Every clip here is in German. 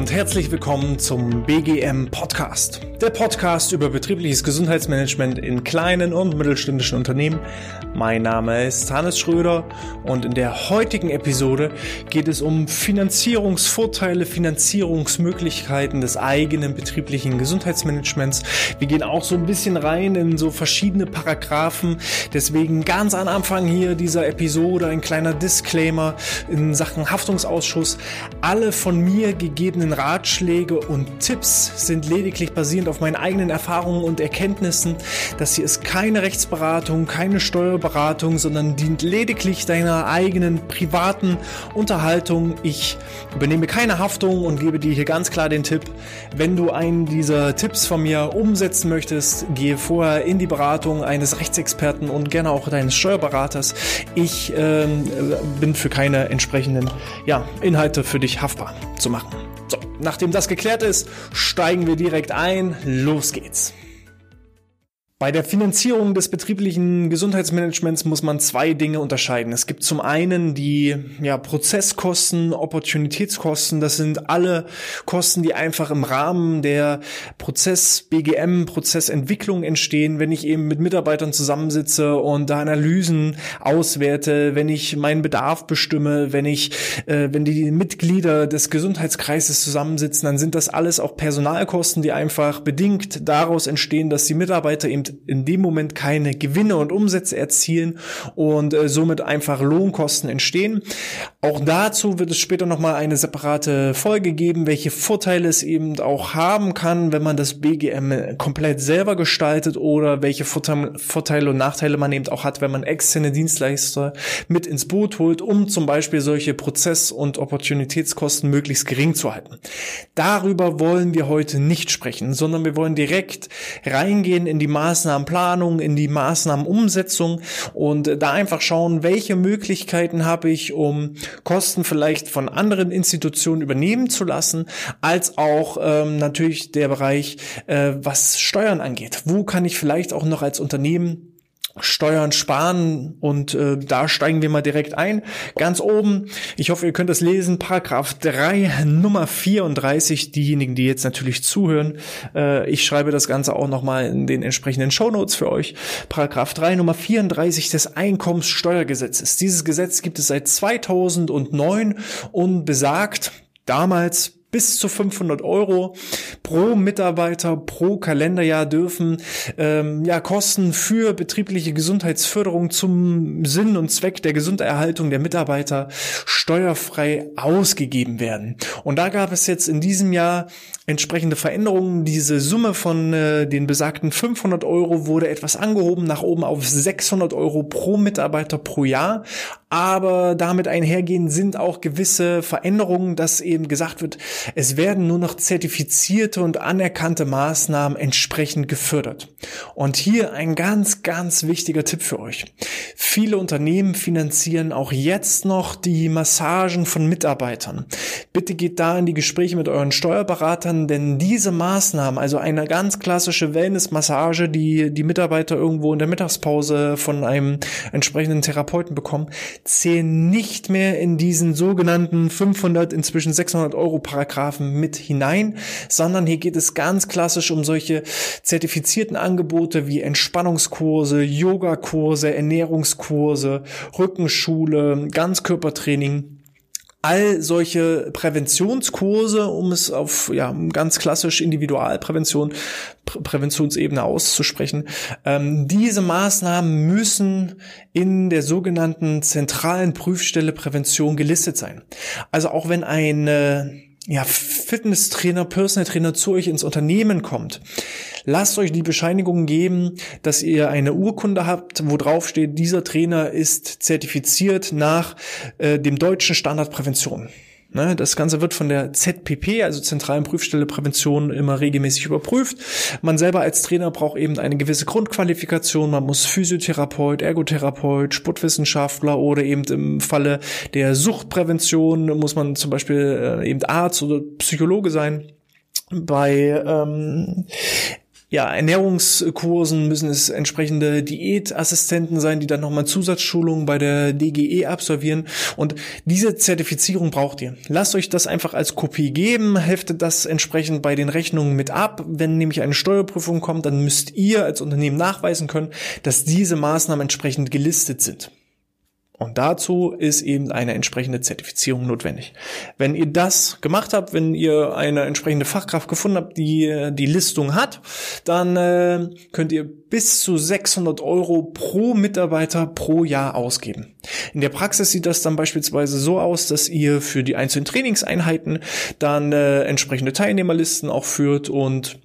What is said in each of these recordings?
und herzlich willkommen zum BGM Podcast. Der Podcast über betriebliches Gesundheitsmanagement in kleinen und mittelständischen Unternehmen. Mein Name ist Hannes Schröder und in der heutigen Episode geht es um Finanzierungsvorteile, Finanzierungsmöglichkeiten des eigenen betrieblichen Gesundheitsmanagements. Wir gehen auch so ein bisschen rein in so verschiedene Paragraphen. Deswegen ganz am Anfang hier dieser Episode ein kleiner Disclaimer in Sachen Haftungsausschuss. Alle von mir gegebenen Ratschläge und Tipps sind lediglich basierend auf meinen eigenen Erfahrungen und Erkenntnissen. Das hier ist keine Rechtsberatung, keine Steuerberatung, sondern dient lediglich deiner eigenen privaten Unterhaltung. Ich übernehme keine Haftung und gebe dir hier ganz klar den Tipp, wenn du einen dieser Tipps von mir umsetzen möchtest, gehe vorher in die Beratung eines Rechtsexperten und gerne auch deines Steuerberaters. Ich äh, bin für keine entsprechenden ja, Inhalte für dich haftbar zu machen. So, nachdem das geklärt ist, steigen wir direkt ein. Los geht's. Bei der Finanzierung des betrieblichen Gesundheitsmanagements muss man zwei Dinge unterscheiden. Es gibt zum einen die ja, Prozesskosten, Opportunitätskosten. Das sind alle Kosten, die einfach im Rahmen der Prozess BGM, Prozessentwicklung entstehen, wenn ich eben mit Mitarbeitern zusammensitze und da Analysen auswerte, wenn ich meinen Bedarf bestimme, wenn ich, äh, wenn die Mitglieder des Gesundheitskreises zusammensitzen, dann sind das alles auch Personalkosten, die einfach bedingt daraus entstehen, dass die Mitarbeiter eben in dem Moment keine Gewinne und Umsätze erzielen und äh, somit einfach Lohnkosten entstehen. Auch dazu wird es später nochmal eine separate Folge geben, welche Vorteile es eben auch haben kann, wenn man das BGM komplett selber gestaltet oder welche Vorteile und Nachteile man eben auch hat, wenn man externe Dienstleister mit ins Boot holt, um zum Beispiel solche Prozess- und Opportunitätskosten möglichst gering zu halten. Darüber wollen wir heute nicht sprechen, sondern wir wollen direkt reingehen in die Maßnahmen, Maßnahmenplanung, in die Maßnahmenumsetzung und da einfach schauen, welche Möglichkeiten habe ich, um Kosten vielleicht von anderen Institutionen übernehmen zu lassen, als auch ähm, natürlich der Bereich, äh, was Steuern angeht. Wo kann ich vielleicht auch noch als Unternehmen Steuern sparen und äh, da steigen wir mal direkt ein. Ganz oben, ich hoffe, ihr könnt das lesen, Paragraph 3, Nummer 34, diejenigen, die jetzt natürlich zuhören. Äh, ich schreibe das Ganze auch nochmal in den entsprechenden Shownotes für euch. Paragraph 3, Nummer 34 des Einkommenssteuergesetzes. Dieses Gesetz gibt es seit 2009 und besagt damals bis zu 500 Euro pro Mitarbeiter pro Kalenderjahr dürfen ähm, ja Kosten für betriebliche Gesundheitsförderung zum Sinn und Zweck der Gesunderhaltung der Mitarbeiter steuerfrei ausgegeben werden. Und da gab es jetzt in diesem Jahr entsprechende Veränderungen. Diese Summe von äh, den besagten 500 Euro wurde etwas angehoben nach oben auf 600 Euro pro Mitarbeiter pro Jahr. Aber damit einhergehen sind auch gewisse Veränderungen, dass eben gesagt wird, es werden nur noch zertifizierte und anerkannte Maßnahmen entsprechend gefördert. Und hier ein ganz, ganz wichtiger Tipp für euch. Viele Unternehmen finanzieren auch jetzt noch die Massagen von Mitarbeitern. Bitte geht da in die Gespräche mit euren Steuerberatern, denn diese Maßnahmen, also eine ganz klassische Wellnessmassage, die die Mitarbeiter irgendwo in der Mittagspause von einem entsprechenden Therapeuten bekommen, zählen nicht mehr in diesen sogenannten 500, inzwischen 600 Euro Paragraphen mit hinein, sondern hier geht es ganz klassisch um solche zertifizierten Angebote wie Entspannungskurse, Yogakurse, Ernährungskurse, Rückenschule, Ganzkörpertraining all solche Präventionskurse, um es auf ja ganz klassisch Individualprävention, Prä Präventionsebene auszusprechen. Ähm, diese Maßnahmen müssen in der sogenannten zentralen Prüfstelle Prävention gelistet sein. Also auch wenn ein ja, Fitnesstrainer, Personal Trainer zu euch ins Unternehmen kommt, lasst euch die Bescheinigung geben, dass ihr eine Urkunde habt, wo drauf steht, dieser Trainer ist zertifiziert nach äh, dem deutschen Standard Prävention. Ne, das Ganze wird von der ZPP, also Zentralen Prüfstelle Prävention, immer regelmäßig überprüft. Man selber als Trainer braucht eben eine gewisse Grundqualifikation. Man muss Physiotherapeut, Ergotherapeut, Sportwissenschaftler oder eben im Falle der Suchtprävention muss man zum Beispiel äh, eben Arzt oder Psychologe sein. Bei ähm, ja, Ernährungskursen müssen es entsprechende Diätassistenten sein, die dann nochmal Zusatzschulungen bei der DGE absolvieren. Und diese Zertifizierung braucht ihr. Lasst euch das einfach als Kopie geben, heftet das entsprechend bei den Rechnungen mit ab. Wenn nämlich eine Steuerprüfung kommt, dann müsst ihr als Unternehmen nachweisen können, dass diese Maßnahmen entsprechend gelistet sind. Und dazu ist eben eine entsprechende Zertifizierung notwendig. Wenn ihr das gemacht habt, wenn ihr eine entsprechende Fachkraft gefunden habt, die die Listung hat, dann äh, könnt ihr bis zu 600 Euro pro Mitarbeiter pro Jahr ausgeben. In der Praxis sieht das dann beispielsweise so aus, dass ihr für die einzelnen Trainingseinheiten dann äh, entsprechende Teilnehmerlisten auch führt und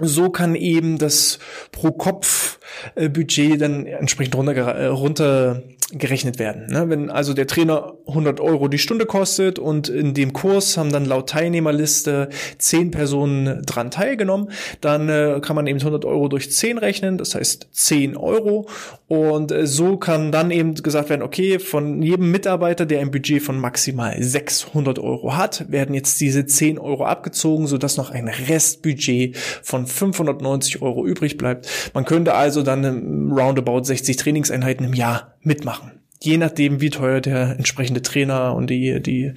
so kann eben das pro Kopf äh, Budget dann entsprechend runter, äh, runter gerechnet werden. Ne? Wenn also der Trainer 100 Euro die Stunde kostet und in dem Kurs haben dann laut Teilnehmerliste 10 Personen dran teilgenommen, dann äh, kann man eben 100 Euro durch 10 rechnen, das heißt 10 Euro und äh, so kann dann eben gesagt werden, okay, von jedem Mitarbeiter, der ein Budget von maximal 600 Euro hat, werden jetzt diese 10 Euro abgezogen, sodass noch ein Restbudget von 590 Euro übrig bleibt. Man könnte also dann roundabout 60 Trainingseinheiten im Jahr mitmachen. Je nachdem, wie teuer der entsprechende Trainer und die, die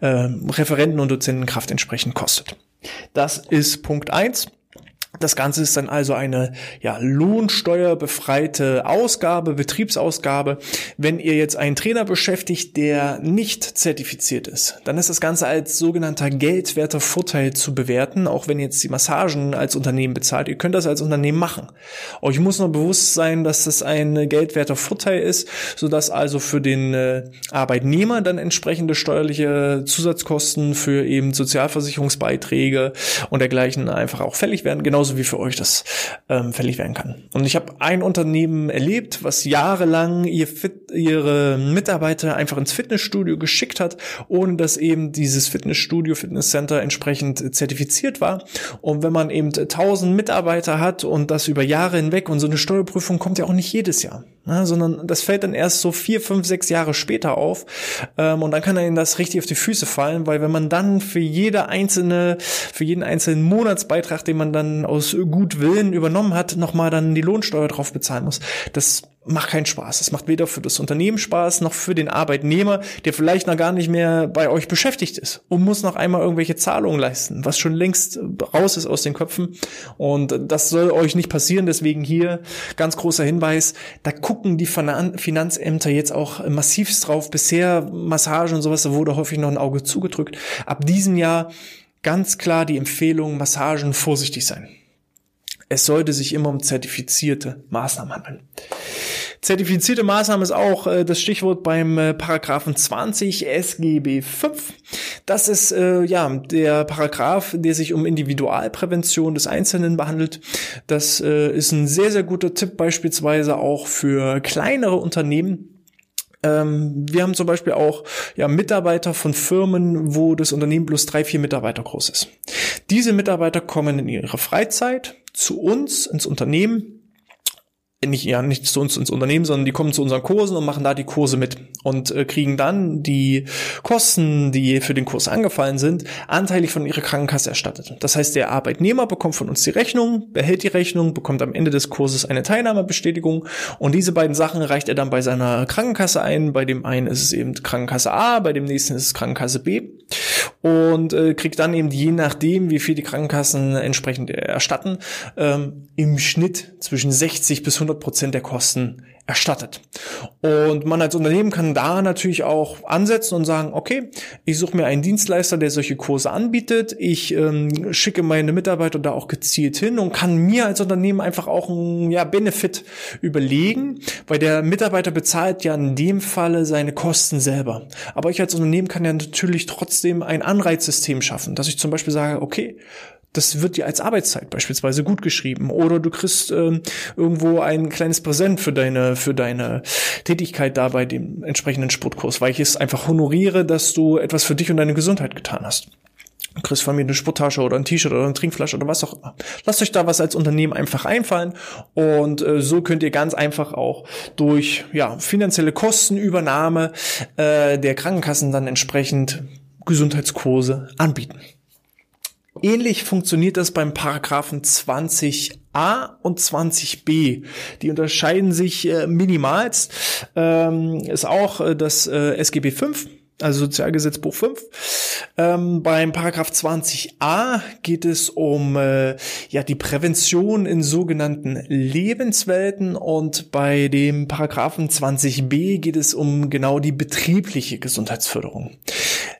äh, Referenten und Dozentenkraft entsprechend kostet. Das ist Punkt eins. Das Ganze ist dann also eine ja, lohnsteuerbefreite Ausgabe, Betriebsausgabe. Wenn ihr jetzt einen Trainer beschäftigt, der nicht zertifiziert ist, dann ist das Ganze als sogenannter geldwerter Vorteil zu bewerten, auch wenn ihr jetzt die Massagen als Unternehmen bezahlt. Ihr könnt das als Unternehmen machen. Euch muss noch bewusst sein, dass das ein geldwerter Vorteil ist, sodass also für den äh, Arbeitnehmer dann entsprechende steuerliche Zusatzkosten für eben Sozialversicherungsbeiträge und dergleichen einfach auch fällig werden. Genauso genauso wie für euch das ähm, fällig werden kann. Und ich habe ein Unternehmen erlebt, was jahrelang ihr Fit, ihre Mitarbeiter einfach ins Fitnessstudio geschickt hat, ohne dass eben dieses Fitnessstudio, Fitnesscenter entsprechend zertifiziert war. Und wenn man eben 1000 Mitarbeiter hat und das über Jahre hinweg und so eine Steuerprüfung kommt ja auch nicht jedes Jahr, ne, sondern das fällt dann erst so vier, fünf, sechs Jahre später auf ähm, und dann kann ihnen das richtig auf die Füße fallen, weil wenn man dann für jede einzelne, für jeden einzelnen Monatsbeitrag, den man dann aus Gutwillen übernommen hat, nochmal dann die Lohnsteuer drauf bezahlen muss. Das macht keinen Spaß. Das macht weder für das Unternehmen Spaß noch für den Arbeitnehmer, der vielleicht noch gar nicht mehr bei euch beschäftigt ist und muss noch einmal irgendwelche Zahlungen leisten, was schon längst raus ist aus den Köpfen. Und das soll euch nicht passieren. Deswegen hier ganz großer Hinweis. Da gucken die Finanzämter jetzt auch massivst drauf. Bisher Massagen und sowas, da wurde häufig noch ein Auge zugedrückt. Ab diesem Jahr ganz klar die Empfehlung, Massagen vorsichtig sein. Es sollte sich immer um zertifizierte Maßnahmen handeln. Zertifizierte Maßnahmen ist auch äh, das Stichwort beim äh, Paragraphen 20 SGB 5. Das ist äh, ja der Paragraph, der sich um Individualprävention des Einzelnen behandelt. Das äh, ist ein sehr, sehr guter Tipp beispielsweise auch für kleinere Unternehmen, ähm, wir haben zum Beispiel auch ja, Mitarbeiter von Firmen, wo das Unternehmen bloß drei, vier Mitarbeiter groß ist. Diese Mitarbeiter kommen in ihrer Freizeit zu uns ins Unternehmen nicht, ja, nicht zu uns ins Unternehmen, sondern die kommen zu unseren Kursen und machen da die Kurse mit und äh, kriegen dann die Kosten, die für den Kurs angefallen sind, anteilig von ihrer Krankenkasse erstattet. Das heißt, der Arbeitnehmer bekommt von uns die Rechnung, behält die Rechnung, bekommt am Ende des Kurses eine Teilnahmebestätigung und diese beiden Sachen reicht er dann bei seiner Krankenkasse ein. Bei dem einen ist es eben Krankenkasse A, bei dem nächsten ist es Krankenkasse B und äh, kriegt dann eben je nachdem, wie viel die Krankenkassen entsprechend erstatten, ähm, im Schnitt zwischen 60 bis 100 Prozent der Kosten erstattet. Und man als Unternehmen kann da natürlich auch ansetzen und sagen, okay, ich suche mir einen Dienstleister, der solche Kurse anbietet. Ich ähm, schicke meine Mitarbeiter da auch gezielt hin und kann mir als Unternehmen einfach auch einen ja, Benefit überlegen, weil der Mitarbeiter bezahlt ja in dem Falle seine Kosten selber. Aber ich als Unternehmen kann ja natürlich trotzdem ein Anreizsystem schaffen, dass ich zum Beispiel sage, okay, das wird dir als Arbeitszeit beispielsweise gut geschrieben. Oder du kriegst ähm, irgendwo ein kleines Präsent für deine, für deine Tätigkeit da bei dem entsprechenden Sportkurs, weil ich es einfach honoriere, dass du etwas für dich und deine Gesundheit getan hast. Du kriegst von mir eine Sporttasche oder ein T-Shirt oder eine Trinkflasche oder was auch immer. Lasst euch da was als Unternehmen einfach einfallen und äh, so könnt ihr ganz einfach auch durch ja, finanzielle Kostenübernahme äh, der Krankenkassen dann entsprechend Gesundheitskurse anbieten. Ähnlich funktioniert das beim Paragraphen 20a und 20b. Die unterscheiden sich äh, minimalst. Ähm, ist auch äh, das äh, SGB 5 also Sozialgesetzbuch 5. Ähm, beim Paragraph 20a geht es um äh, ja die Prävention in sogenannten Lebenswelten und bei dem Paragraphen 20b geht es um genau die betriebliche Gesundheitsförderung.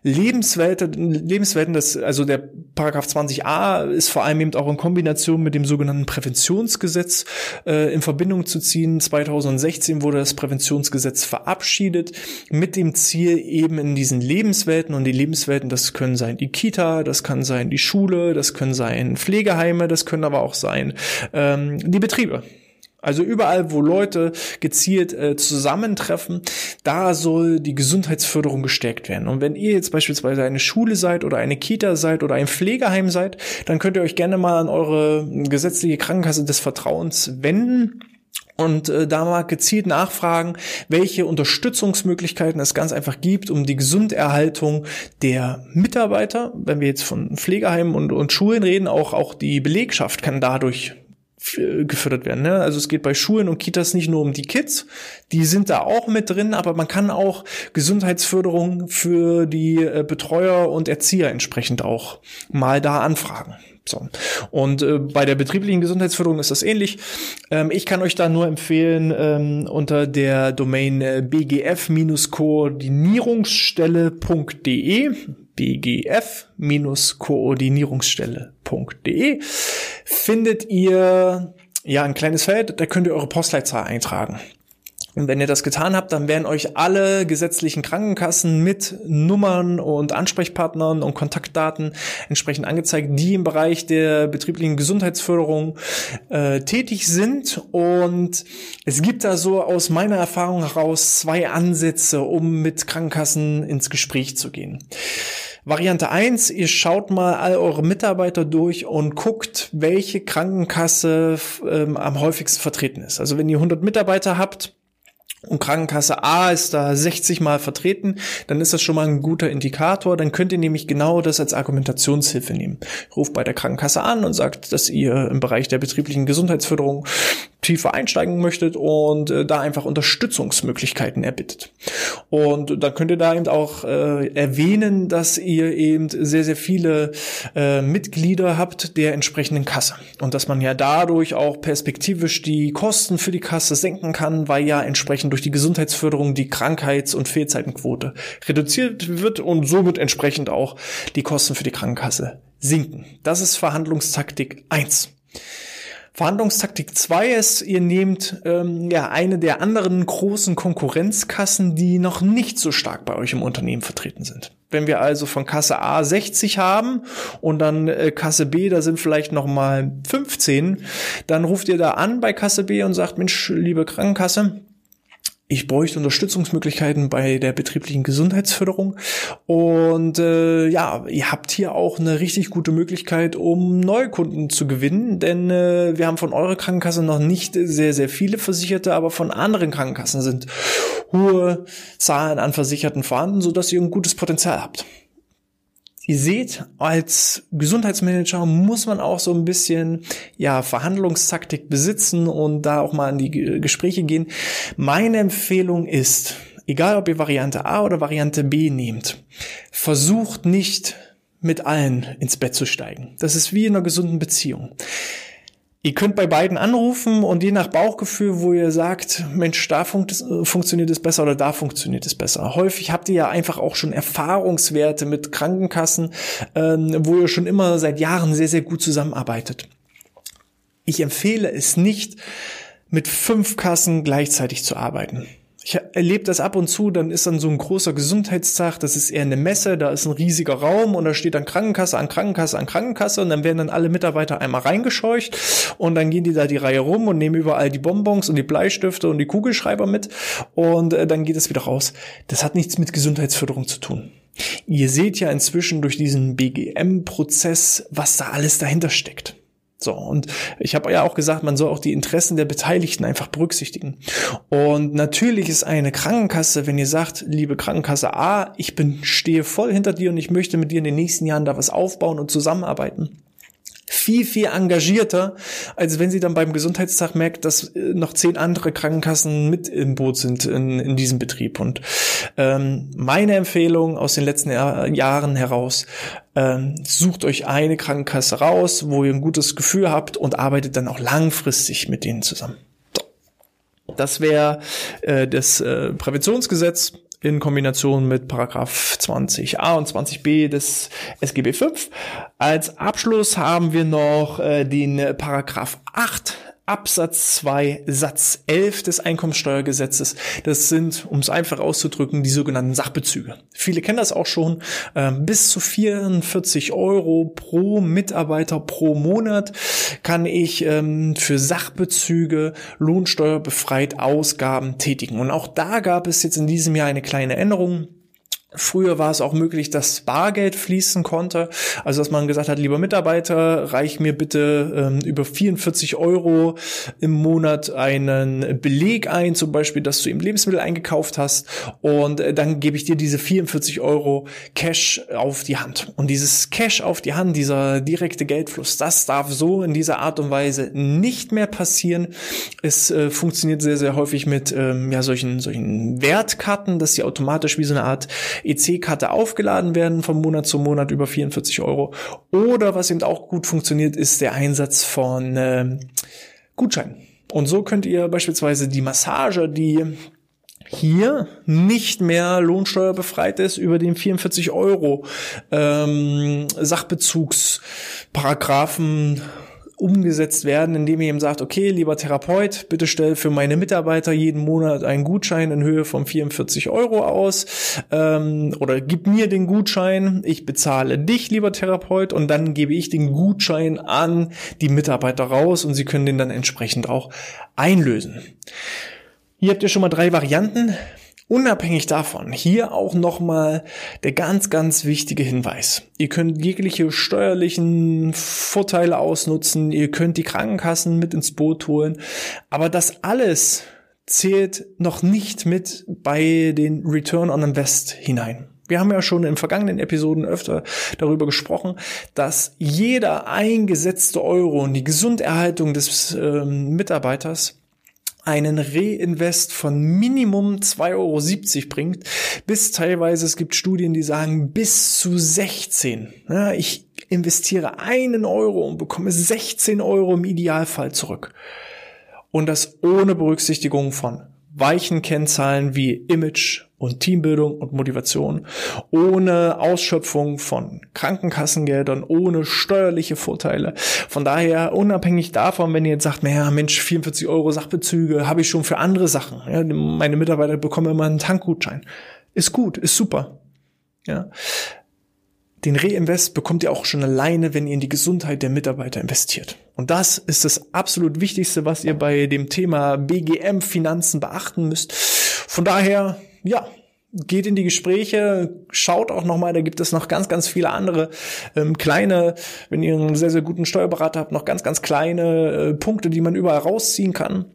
Lebenswelten, Lebenswelten, das, also der Paragraph 20a ist vor allem eben auch in Kombination mit dem sogenannten Präventionsgesetz äh, in Verbindung zu ziehen. 2016 wurde das Präventionsgesetz verabschiedet mit dem Ziel eben in diesen Lebenswelten und die Lebenswelten, das können sein die Kita, das kann sein die Schule, das können sein Pflegeheime, das können aber auch sein ähm, die Betriebe. Also überall, wo Leute gezielt äh, zusammentreffen, da soll die Gesundheitsförderung gestärkt werden. Und wenn ihr jetzt beispielsweise eine Schule seid oder eine Kita seid oder ein Pflegeheim seid, dann könnt ihr euch gerne mal an eure gesetzliche Krankenkasse des Vertrauens wenden und äh, da mal gezielt nachfragen, welche Unterstützungsmöglichkeiten es ganz einfach gibt, um die Gesunderhaltung der Mitarbeiter, wenn wir jetzt von Pflegeheimen und, und Schulen reden, auch, auch die Belegschaft kann dadurch gefördert werden. Ne? Also es geht bei Schulen und Kitas nicht nur um die Kids, die sind da auch mit drin, aber man kann auch Gesundheitsförderung für die äh, Betreuer und Erzieher entsprechend auch mal da anfragen. So. Und äh, bei der betrieblichen Gesundheitsförderung ist das ähnlich. Ähm, ich kann euch da nur empfehlen, ähm, unter der Domain äh, bgf-koordinierungsstelle.de bgf-koordinierungsstelle.de findet ihr ja ein kleines Feld, da könnt ihr eure Postleitzahl eintragen. Und wenn ihr das getan habt, dann werden euch alle gesetzlichen Krankenkassen mit Nummern und Ansprechpartnern und Kontaktdaten entsprechend angezeigt, die im Bereich der betrieblichen Gesundheitsförderung äh, tätig sind. Und es gibt da so aus meiner Erfahrung heraus zwei Ansätze, um mit Krankenkassen ins Gespräch zu gehen. Variante eins: ihr schaut mal all eure Mitarbeiter durch und guckt, welche Krankenkasse ähm, am häufigsten vertreten ist. Also wenn ihr 100 Mitarbeiter habt, und Krankenkasse A ist da 60 Mal vertreten, dann ist das schon mal ein guter Indikator. Dann könnt ihr nämlich genau das als Argumentationshilfe nehmen. Ruft bei der Krankenkasse an und sagt, dass ihr im Bereich der betrieblichen Gesundheitsförderung tiefer einsteigen möchtet und äh, da einfach Unterstützungsmöglichkeiten erbittet. Und dann könnt ihr da eben auch äh, erwähnen, dass ihr eben sehr, sehr viele äh, Mitglieder habt der entsprechenden Kasse und dass man ja dadurch auch perspektivisch die Kosten für die Kasse senken kann, weil ja entsprechend durch die Gesundheitsförderung die Krankheits- und Fehlzeitenquote reduziert wird und somit entsprechend auch die Kosten für die Krankenkasse sinken. Das ist Verhandlungstaktik eins. Verhandlungstaktik 2 ist, ihr nehmt ähm, ja eine der anderen großen Konkurrenzkassen, die noch nicht so stark bei euch im Unternehmen vertreten sind. Wenn wir also von Kasse A 60 haben und dann äh, Kasse B, da sind vielleicht noch mal 15, dann ruft ihr da an bei Kasse B und sagt, Mensch, liebe Krankenkasse, ich bräuchte Unterstützungsmöglichkeiten bei der betrieblichen Gesundheitsförderung. Und äh, ja, ihr habt hier auch eine richtig gute Möglichkeit, um Neukunden zu gewinnen, denn äh, wir haben von eurer Krankenkasse noch nicht sehr, sehr viele Versicherte, aber von anderen Krankenkassen sind hohe Zahlen an Versicherten vorhanden, sodass ihr ein gutes Potenzial habt. Ihr seht, als Gesundheitsmanager muss man auch so ein bisschen, ja, Verhandlungstaktik besitzen und da auch mal in die Gespräche gehen. Meine Empfehlung ist, egal ob ihr Variante A oder Variante B nehmt, versucht nicht mit allen ins Bett zu steigen. Das ist wie in einer gesunden Beziehung. Ihr könnt bei beiden anrufen und je nach Bauchgefühl, wo ihr sagt, Mensch, da es, äh, funktioniert es besser oder da funktioniert es besser. Häufig habt ihr ja einfach auch schon Erfahrungswerte mit Krankenkassen, ähm, wo ihr schon immer seit Jahren sehr, sehr gut zusammenarbeitet. Ich empfehle es nicht, mit fünf Kassen gleichzeitig zu arbeiten. Ich erlebe das ab und zu, dann ist dann so ein großer Gesundheitstag, das ist eher eine Messe, da ist ein riesiger Raum und da steht dann Krankenkasse an Krankenkasse an Krankenkasse und dann werden dann alle Mitarbeiter einmal reingescheucht und dann gehen die da die Reihe rum und nehmen überall die Bonbons und die Bleistifte und die Kugelschreiber mit und äh, dann geht es wieder raus. Das hat nichts mit Gesundheitsförderung zu tun. Ihr seht ja inzwischen durch diesen BGM-Prozess, was da alles dahinter steckt. So, und ich habe ja auch gesagt, man soll auch die Interessen der Beteiligten einfach berücksichtigen. Und natürlich ist eine Krankenkasse, wenn ihr sagt, liebe Krankenkasse A, ich bin, stehe voll hinter dir und ich möchte mit dir in den nächsten Jahren da was aufbauen und zusammenarbeiten viel, viel engagierter, als wenn sie dann beim Gesundheitstag merkt, dass äh, noch zehn andere Krankenkassen mit im Boot sind in, in diesem Betrieb. Und ähm, meine Empfehlung aus den letzten Jahr, Jahren heraus, ähm, sucht euch eine Krankenkasse raus, wo ihr ein gutes Gefühl habt und arbeitet dann auch langfristig mit denen zusammen. Das wäre äh, das äh, Präventionsgesetz in Kombination mit Paragraph 20a und 20b des SGB V. Als Abschluss haben wir noch äh, den Paragraph 8 Absatz 2 Satz 11 des Einkommensteuergesetzes. Das sind, um es einfach auszudrücken, die sogenannten Sachbezüge. Viele kennen das auch schon. Ähm, bis zu 44 Euro pro Mitarbeiter pro Monat kann ich ähm, für Sachbezüge lohnsteuerbefreit Ausgaben tätigen. Und auch da gab es jetzt in diesem Jahr eine kleine Änderung. Früher war es auch möglich, dass Bargeld fließen konnte. Also dass man gesagt hat, lieber Mitarbeiter, reich mir bitte ähm, über 44 Euro im Monat einen Beleg ein, zum Beispiel, dass du eben Lebensmittel eingekauft hast und äh, dann gebe ich dir diese 44 Euro Cash auf die Hand. Und dieses Cash auf die Hand, dieser direkte Geldfluss, das darf so in dieser Art und Weise nicht mehr passieren. Es äh, funktioniert sehr, sehr häufig mit ähm, ja, solchen, solchen Wertkarten, dass sie automatisch wie so eine Art EC-Karte aufgeladen werden von Monat zu Monat über 44 Euro. Oder was eben auch gut funktioniert, ist der Einsatz von äh, Gutscheinen. Und so könnt ihr beispielsweise die Massage, die hier nicht mehr lohnsteuerbefreit ist über den 44 Euro ähm, Sachbezugsparagraphen umgesetzt werden, indem ihr ihm sagt, okay, lieber Therapeut, bitte stell für meine Mitarbeiter jeden Monat einen Gutschein in Höhe von 44 Euro aus ähm, oder gib mir den Gutschein, ich bezahle dich, lieber Therapeut, und dann gebe ich den Gutschein an die Mitarbeiter raus und sie können den dann entsprechend auch einlösen. Hier habt ihr schon mal drei Varianten. Unabhängig davon, hier auch nochmal der ganz, ganz wichtige Hinweis. Ihr könnt jegliche steuerlichen Vorteile ausnutzen, ihr könnt die Krankenkassen mit ins Boot holen, aber das alles zählt noch nicht mit bei den Return on Invest hinein. Wir haben ja schon in vergangenen Episoden öfter darüber gesprochen, dass jeder eingesetzte Euro und die Gesunderhaltung des äh, Mitarbeiters einen Reinvest von Minimum 2,70 Euro bringt, bis teilweise, es gibt Studien, die sagen, bis zu 16. Ja, ich investiere einen Euro und bekomme 16 Euro im Idealfall zurück. Und das ohne Berücksichtigung von weichen Kennzahlen wie Image und Teambildung und Motivation, ohne Ausschöpfung von Krankenkassengeldern, ohne steuerliche Vorteile. Von daher, unabhängig davon, wenn ihr jetzt sagt, naja, Mensch, 44 Euro Sachbezüge habe ich schon für andere Sachen. Ja, meine Mitarbeiter bekommen immer einen Tankgutschein. Ist gut, ist super. Ja. Den Reinvest bekommt ihr auch schon alleine, wenn ihr in die Gesundheit der Mitarbeiter investiert. Und das ist das absolut Wichtigste, was ihr bei dem Thema BGM Finanzen beachten müsst. Von daher, ja, geht in die Gespräche, schaut auch nochmal, da gibt es noch ganz, ganz viele andere ähm, kleine, wenn ihr einen sehr, sehr guten Steuerberater habt, noch ganz, ganz kleine äh, Punkte, die man überall rausziehen kann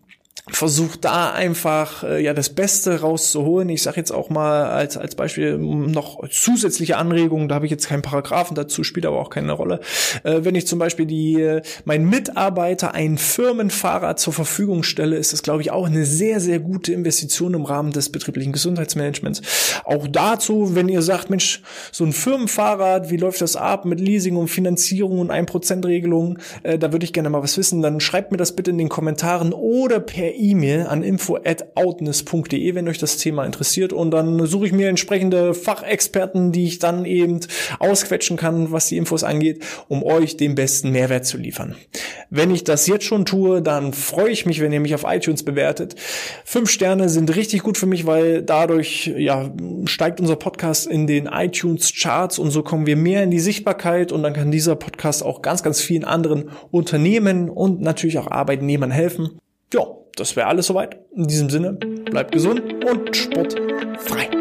versucht da einfach äh, ja das Beste rauszuholen. Ich sage jetzt auch mal als als Beispiel noch zusätzliche Anregungen. Da habe ich jetzt keinen Paragraphen dazu, spielt aber auch keine Rolle. Äh, wenn ich zum Beispiel die äh, mein Mitarbeiter ein Firmenfahrrad zur Verfügung stelle, ist das glaube ich auch eine sehr sehr gute Investition im Rahmen des betrieblichen Gesundheitsmanagements. Auch dazu, wenn ihr sagt, Mensch, so ein Firmenfahrrad, wie läuft das ab mit Leasing und Finanzierung und 1% Regelung, äh, da würde ich gerne mal was wissen. Dann schreibt mir das bitte in den Kommentaren oder per E-Mail an info@outness.de, wenn euch das Thema interessiert und dann suche ich mir entsprechende Fachexperten, die ich dann eben ausquetschen kann, was die Infos angeht, um euch den besten Mehrwert zu liefern. Wenn ich das jetzt schon tue, dann freue ich mich, wenn ihr mich auf iTunes bewertet. Fünf Sterne sind richtig gut für mich, weil dadurch ja steigt unser Podcast in den iTunes Charts und so kommen wir mehr in die Sichtbarkeit und dann kann dieser Podcast auch ganz, ganz vielen anderen Unternehmen und natürlich auch Arbeitnehmern helfen. Ja, das wäre alles soweit. In diesem Sinne, bleibt gesund und sportfrei.